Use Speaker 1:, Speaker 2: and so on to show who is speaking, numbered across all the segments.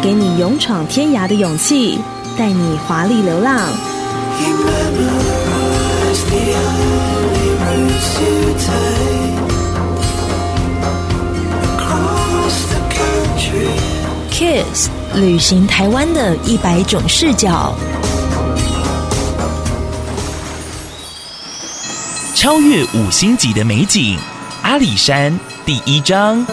Speaker 1: 给你勇闯天涯的勇气，带你华丽流浪。Kiss 旅行台湾的一百种视角，
Speaker 2: 超越五星级的美景，阿里山第一章。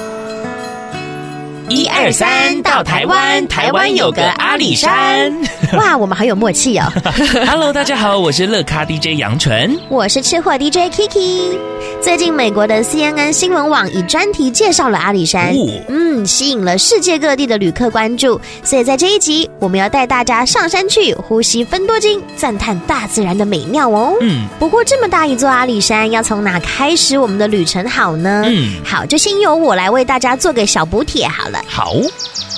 Speaker 2: 一二三，到台湾，台湾有个阿里山。
Speaker 3: 哇，我们好有默契哦！
Speaker 2: Hello，大家好，我是乐咖 DJ 杨纯，
Speaker 3: 我是吃货 DJ Kiki。最近，美国的 CNN 新闻网以专题介绍了阿里山，哦、嗯，吸引了世界各地的旅客关注。所以在这一集，我们要带大家上山去呼吸芬多精，赞叹大自然的美妙哦。嗯，不过这么大一座阿里山，要从哪开始我们的旅程好呢？嗯，好，就先由我来为大家做个小补帖好了。
Speaker 2: 好。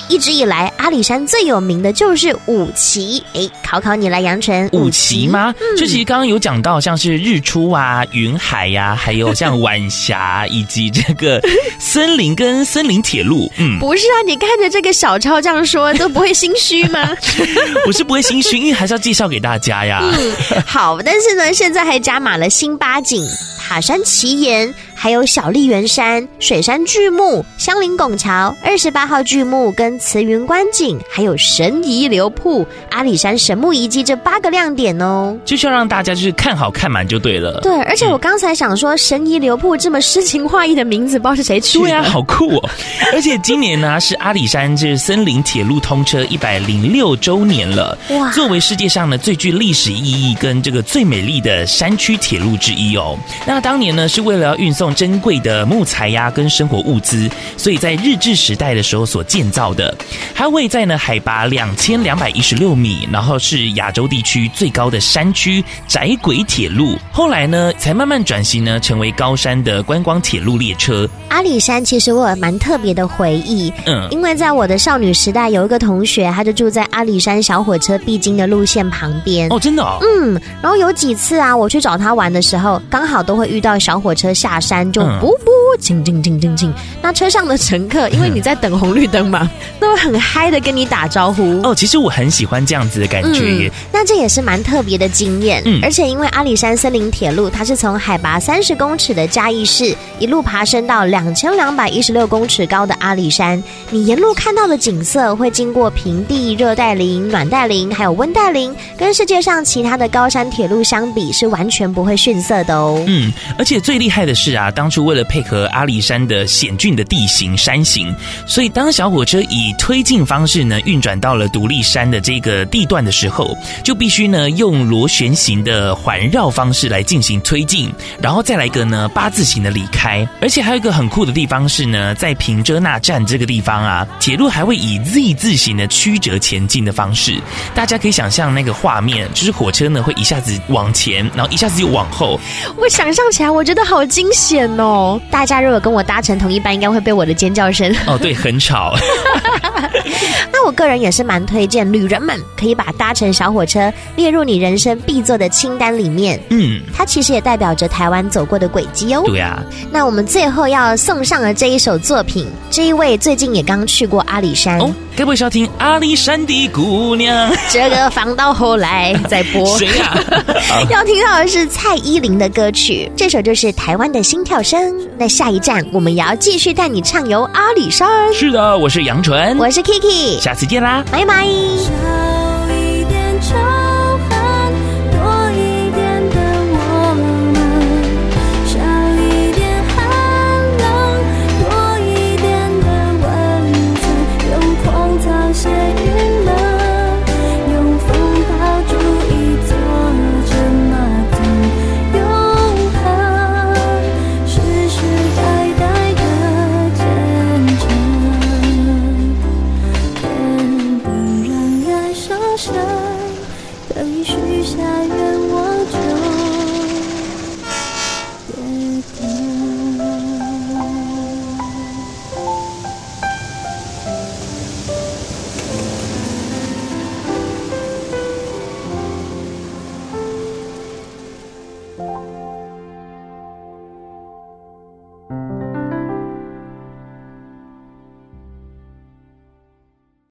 Speaker 3: 一直以来，阿里山最有名的就是五旗。哎，考考你来，杨晨，
Speaker 2: 五旗吗？嗯，就其实刚刚有讲到，像是日出啊、云海呀、啊，还有像晚霞，以及这个森林跟森林铁路。嗯，
Speaker 3: 不是啊，你看着这个小超这样说，都不会心虚吗？
Speaker 2: 我是不会心虚，因为还是要介绍给大家呀。
Speaker 3: 嗯，好，但是呢，现在还加码了新八景。塔山奇岩，还有小笠原山、水杉巨木、香林拱桥、二十八号巨木跟慈云观景，还有神遗留瀑、阿里山神木遗迹这八个亮点哦，
Speaker 2: 就是要让大家就是看好看满就对了。
Speaker 3: 对，而且我刚才想说，神遗留瀑这么诗情画意的名字，不知道是谁取的？
Speaker 2: 对啊，好酷哦！而且今年呢是阿里山这森林铁路通车一百零六周年了，哇！作为世界上呢最具历史意义跟这个最美丽的山区铁路之一哦，那当年呢，是为了要运送珍贵的木材呀，跟生活物资，所以在日治时代的时候所建造的。它位在呢海拔两千两百一十六米，然后是亚洲地区最高的山区窄轨铁路。后来呢，才慢慢转型呢，成为高山的观光铁路列车。
Speaker 3: 阿里山其实我有蛮特别的回忆，嗯，因为在我的少女时代，有一个同学，他就住在阿里山小火车必经的路线旁边。
Speaker 2: 哦，真的哦。
Speaker 3: 嗯，然后有几次啊，我去找他玩的时候，刚好都会。遇到小火车下山就不不，静静静静静。那车上的乘客，因为你在等红绿灯嘛，都会很嗨的跟你打招呼。
Speaker 2: 哦，其实我很喜欢这样子的感觉。
Speaker 3: 嗯，那这也是蛮特别的经验。嗯，而且因为阿里山森林铁路，它是从海拔三十公尺的嘉义市一路爬升到两千两百一十六公尺高的阿里山，你沿路看到的景色会经过平地、热带林、暖带林，还有温带林，跟世界上其他的高山铁路相比，是完全不会逊色的哦。
Speaker 2: 嗯。而且最厉害的是啊，当初为了配合阿里山的险峻的地形山形，所以当小火车以推进方式呢运转到了独立山的这个地段的时候，就必须呢用螺旋形的环绕方式来进行推进，然后再来一个呢八字形的离开。而且还有一个很酷的地方是呢，在平遮那站这个地方啊，铁路还会以 Z 字形的曲折前进的方式，大家可以想象那个画面，就是火车呢会一下子往前，然后一下子又往后。
Speaker 3: 我想象。起来我觉得好惊险哦！大家如果跟我搭乘同一班，应该会被我的尖叫声
Speaker 2: 哦，对，很吵。
Speaker 3: 那我个人也是蛮推荐旅人们可以把搭乘小火车列入你人生必做的清单里面。嗯，它其实也代表着台湾走过的轨迹哦。
Speaker 2: 对啊。
Speaker 3: 那我们最后要送上的这一首作品，这一位最近也刚去过阿里山哦，
Speaker 2: 该不会是要听《阿里山的姑娘》？
Speaker 3: 这个放到后来再播。谁呀？要听到的是蔡依林的歌曲。这首就是台湾的心跳声。那下一站，我们也要继续带你畅游阿里山。
Speaker 2: 是的，我是杨纯，
Speaker 3: 我是 Kiki，
Speaker 2: 下次见啦，
Speaker 3: 拜拜。等一许下愿望就别走